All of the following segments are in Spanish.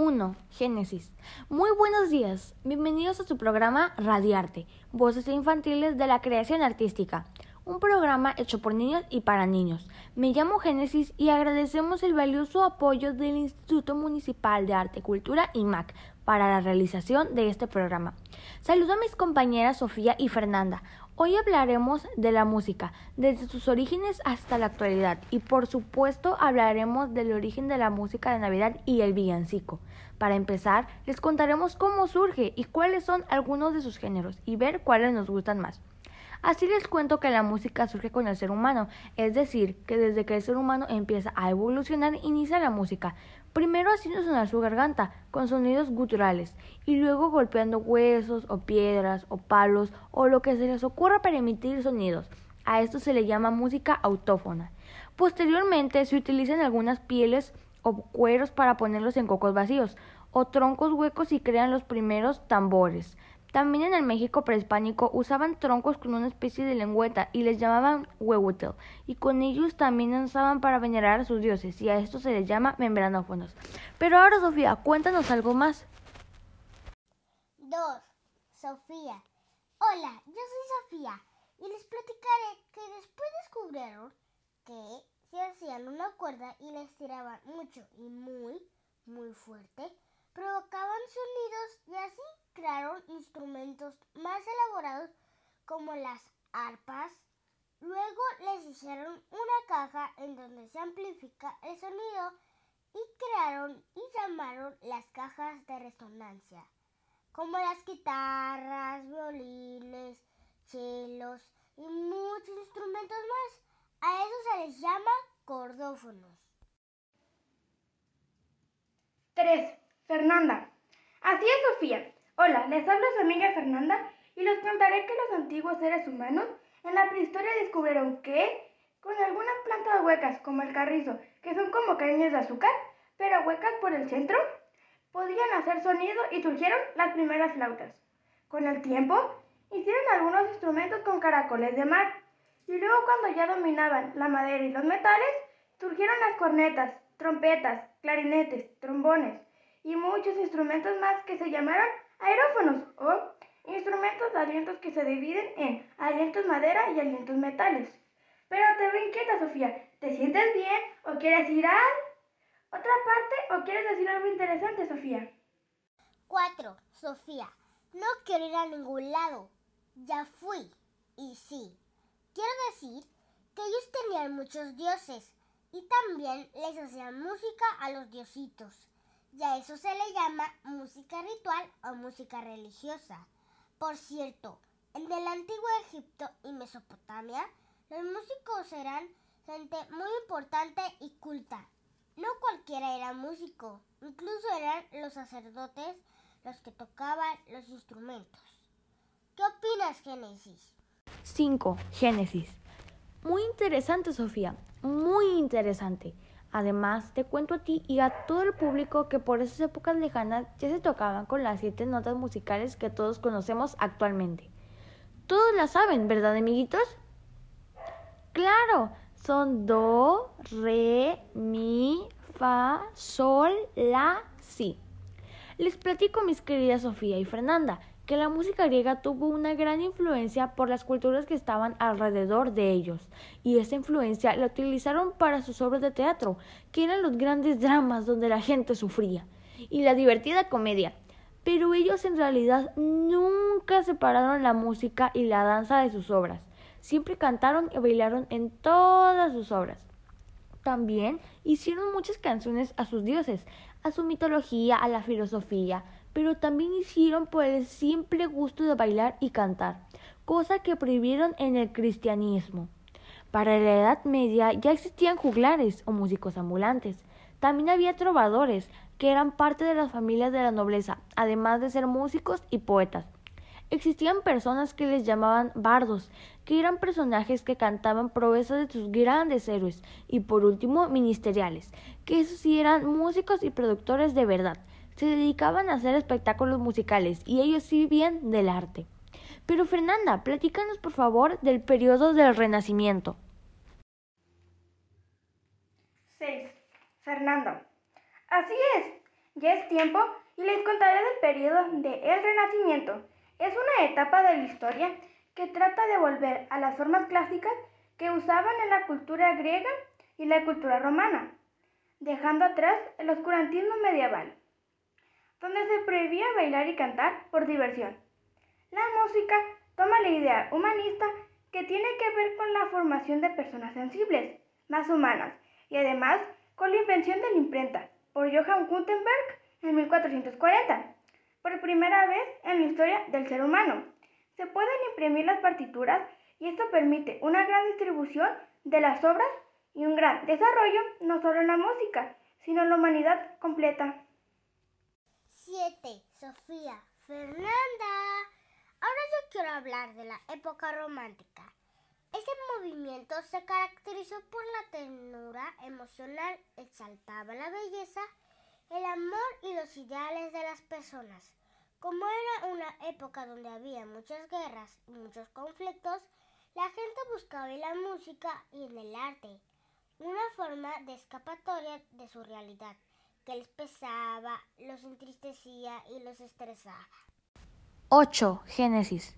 1. Génesis. Muy buenos días. Bienvenidos a su programa Radiarte, Voces Infantiles de la Creación Artística. Un programa hecho por niños y para niños. Me llamo Génesis y agradecemos el valioso apoyo del Instituto Municipal de Arte, Cultura y MAC para la realización de este programa. Saludo a mis compañeras Sofía y Fernanda. Hoy hablaremos de la música, desde sus orígenes hasta la actualidad, y por supuesto hablaremos del origen de la música de Navidad y el villancico. Para empezar, les contaremos cómo surge y cuáles son algunos de sus géneros, y ver cuáles nos gustan más. Así les cuento que la música surge con el ser humano, es decir, que desde que el ser humano empieza a evolucionar inicia la música, primero haciendo sonar su garganta con sonidos guturales y luego golpeando huesos o piedras o palos o lo que se les ocurra para emitir sonidos. A esto se le llama música autófona. Posteriormente se utilizan algunas pieles o cueros para ponerlos en cocos vacíos o troncos huecos y crean los primeros tambores. También en el México prehispánico usaban troncos con una especie de lengüeta y les llamaban huehuetel, y con ellos también usaban para venerar a sus dioses, y a esto se les llama membranófonos. Pero ahora, Sofía, cuéntanos algo más. 2. Sofía. Hola, yo soy Sofía, y les platicaré que después descubrieron que si hacían una cuerda y les tiraban mucho y muy, muy fuerte, provocaban sonidos y así crearon instrumentos más elaborados como las arpas. Luego les hicieron una caja en donde se amplifica el sonido y crearon y llamaron las cajas de resonancia, como las guitarras, violines, chelos y muchos instrumentos más. A eso se les llama cordófonos. 3. Fernanda. Así es, Sofía. Hola, les habla su amiga Fernanda y les contaré que los antiguos seres humanos en la prehistoria descubrieron que con algunas plantas huecas como el carrizo, que son como cañas de azúcar, pero huecas por el centro, podían hacer sonido y surgieron las primeras flautas. Con el tiempo, hicieron algunos instrumentos con caracoles de mar y luego cuando ya dominaban la madera y los metales, surgieron las cornetas, trompetas, clarinetes, trombones y muchos instrumentos más que se llamaron aerófonos o instrumentos de alientos que se dividen en alientos madera y alientos metales. Pero te veo inquieta, Sofía. ¿Te sientes bien o quieres ir a otra parte o quieres decir algo interesante, Sofía? 4. Sofía. No quiero ir a ningún lado. Ya fui. Y sí. Quiero decir que ellos tenían muchos dioses y también les hacían música a los diositos y a eso se le llama música ritual o música religiosa. Por cierto, en el antiguo Egipto y Mesopotamia, los músicos eran gente muy importante y culta. No cualquiera era músico, incluso eran los sacerdotes los que tocaban los instrumentos. ¿Qué opinas, Génesis? 5. Génesis. Muy interesante, Sofía. Muy interesante. Además, te cuento a ti y a todo el público que por esas épocas lejanas ya se tocaban con las siete notas musicales que todos conocemos actualmente. Todos las saben, ¿verdad, amiguitos? Claro, son do, re, mi, fa, sol, la, si. Les platico, mis queridas Sofía y Fernanda, que la música griega tuvo una gran influencia por las culturas que estaban alrededor de ellos, y esa influencia la utilizaron para sus obras de teatro, que eran los grandes dramas donde la gente sufría, y la divertida comedia. Pero ellos en realidad nunca separaron la música y la danza de sus obras, siempre cantaron y bailaron en todas sus obras. También hicieron muchas canciones a sus dioses, a su mitología, a la filosofía, pero también hicieron por el simple gusto de bailar y cantar, cosa que prohibieron en el cristianismo. Para la Edad Media ya existían juglares o músicos ambulantes. También había trovadores, que eran parte de las familias de la nobleza, además de ser músicos y poetas. Existían personas que les llamaban bardos, que eran personajes que cantaban proezas de sus grandes héroes, y por último ministeriales, que esos sí eran músicos y productores de verdad, se dedicaban a hacer espectáculos musicales y ellos sí vivían del arte. Pero Fernanda, platícanos por favor del periodo del Renacimiento. 6. Fernanda. Así es. Ya es tiempo y les contaré del periodo del el Renacimiento. Es una etapa de la historia que trata de volver a las formas clásicas que usaban en la cultura griega y la cultura romana, dejando atrás el oscurantismo medieval, donde se prohibía bailar y cantar por diversión. La música toma la idea humanista que tiene que ver con la formación de personas sensibles, más humanas, y además con la invención de la imprenta por Johann Gutenberg en 1440, por primera vez en la historia del ser humano. Se pueden imprimir las partituras y esto permite una gran distribución de las obras y un gran desarrollo no solo en la música, sino en la humanidad completa. 7. Sofía. Fernanda. Ahora yo quiero hablar de la época romántica. Este movimiento se caracterizó por la ternura emocional, exaltaba la belleza, el amor y los ideales de las personas. Como era una época donde había muchas guerras y muchos conflictos, la gente buscaba en la música y en el arte una forma de escapatoria de su realidad, que les pesaba, los entristecía y los estresaba. 8. Génesis.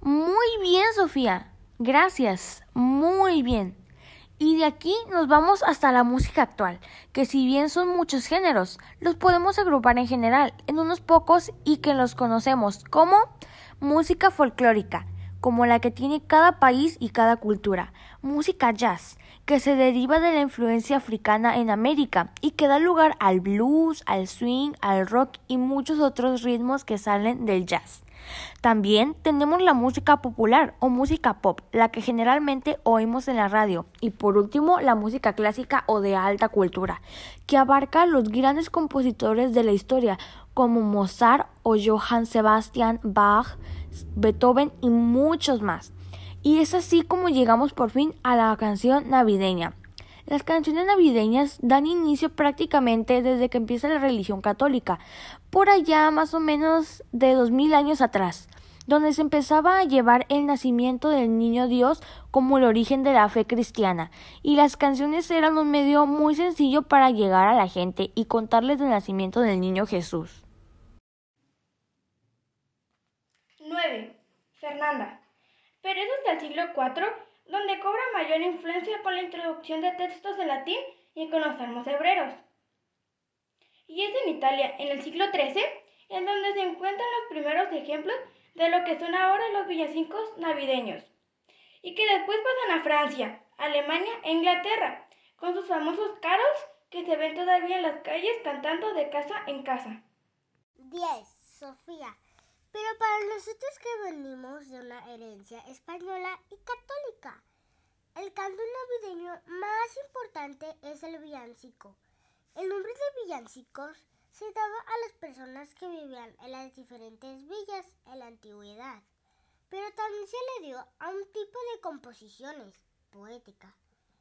Muy bien, Sofía. Gracias. Muy bien. Y de aquí nos vamos hasta la música actual, que si bien son muchos géneros, los podemos agrupar en general en unos pocos y que los conocemos como música folclórica, como la que tiene cada país y cada cultura, música jazz, que se deriva de la influencia africana en América y que da lugar al blues, al swing, al rock y muchos otros ritmos que salen del jazz. También tenemos la música popular o música pop, la que generalmente oímos en la radio. Y por último, la música clásica o de alta cultura, que abarca a los grandes compositores de la historia, como Mozart o Johann Sebastian Bach, Beethoven y muchos más. Y es así como llegamos por fin a la canción navideña. Las canciones navideñas dan inicio prácticamente desde que empieza la religión católica, por allá más o menos de dos mil años atrás, donde se empezaba a llevar el nacimiento del niño Dios como el origen de la fe cristiana, y las canciones eran un medio muy sencillo para llegar a la gente y contarles del nacimiento del niño Jesús. 9. Fernanda. Pero es hasta el siglo IV donde cobra mayor influencia con la introducción de textos en latín y con los salmos hebreos. Y es en Italia, en el siglo XIII, en donde se encuentran los primeros ejemplos de lo que son ahora los villancicos navideños, y que después pasan a Francia, Alemania e Inglaterra, con sus famosos carols que se ven todavía en las calles cantando de casa en casa. 10. Sofía. Pero para nosotros que venimos de una herencia española y católica, el canto navideño más importante es el villancico. El nombre de villancicos se daba a las personas que vivían en las diferentes villas en la antigüedad, pero también se le dio a un tipo de composiciones, poética,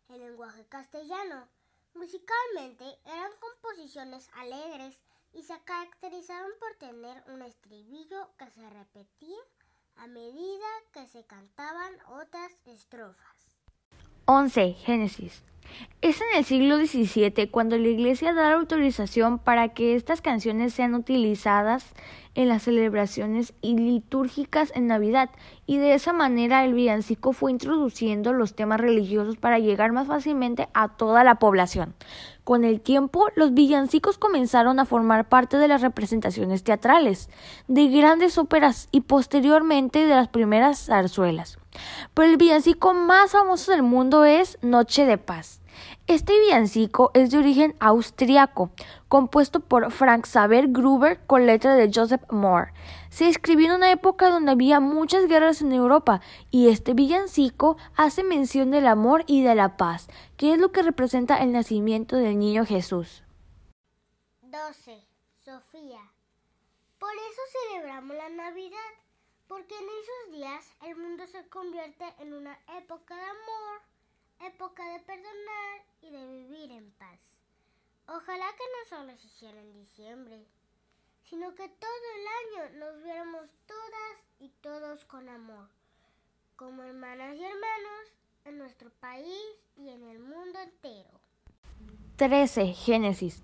en lenguaje castellano. Musicalmente eran composiciones alegres y se caracterizaron por tener un estribillo que se repetía a medida que se cantaban otras estrofas. 11. Génesis. Es en el siglo XVII cuando la Iglesia da la autorización para que estas canciones sean utilizadas en las celebraciones litúrgicas en Navidad y de esa manera el villancico fue introduciendo los temas religiosos para llegar más fácilmente a toda la población. Con el tiempo, los villancicos comenzaron a formar parte de las representaciones teatrales, de grandes óperas y posteriormente de las primeras zarzuelas. Pero el villancico más famoso del mundo es Noche de Paz. Este villancico es de origen austriaco, compuesto por Frank Xaver Gruber con letra de Joseph Moore. Se escribió en una época donde había muchas guerras en Europa y este villancico hace mención del amor y de la paz, que es lo que representa el nacimiento del niño Jesús. 12. Sofía. Por eso celebramos la Navidad, porque en esos días el mundo se convierte en una época de amor época de perdonar y de vivir en paz. Ojalá que no solo se hiciera en diciembre, sino que todo el año nos viéramos todas y todos con amor, como hermanas y hermanos en nuestro país y en el mundo entero. 13. Génesis.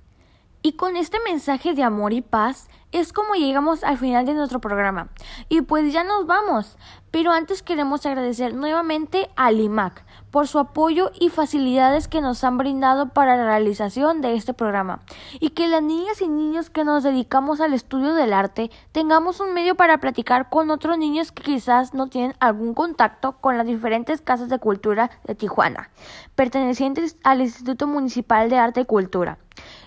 Y con este mensaje de amor y paz es como llegamos al final de nuestro programa. Y pues ya nos vamos. Pero antes queremos agradecer nuevamente al IMAC por su apoyo y facilidades que nos han brindado para la realización de este programa. Y que las niñas y niños que nos dedicamos al estudio del arte tengamos un medio para platicar con otros niños que quizás no tienen algún contacto con las diferentes casas de cultura de Tijuana, pertenecientes al Instituto Municipal de Arte y Cultura.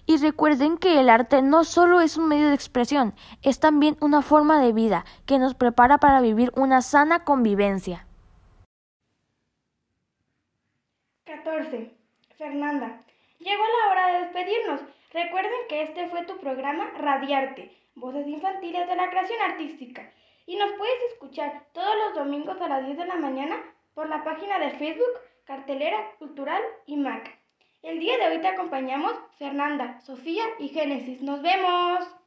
Y recuerden que el arte no solo es un medio de expresión, es también una forma de vida que nos prepara para vivir una sana convivencia. 14. Fernanda. Llegó la hora de despedirnos. Recuerden que este fue tu programa Radiarte, Voces Infantiles de la Creación Artística. Y nos puedes escuchar todos los domingos a las 10 de la mañana por la página de Facebook Cartelera Cultural y Mac. El día de hoy te acompañamos Fernanda, Sofía y Génesis. ¡Nos vemos!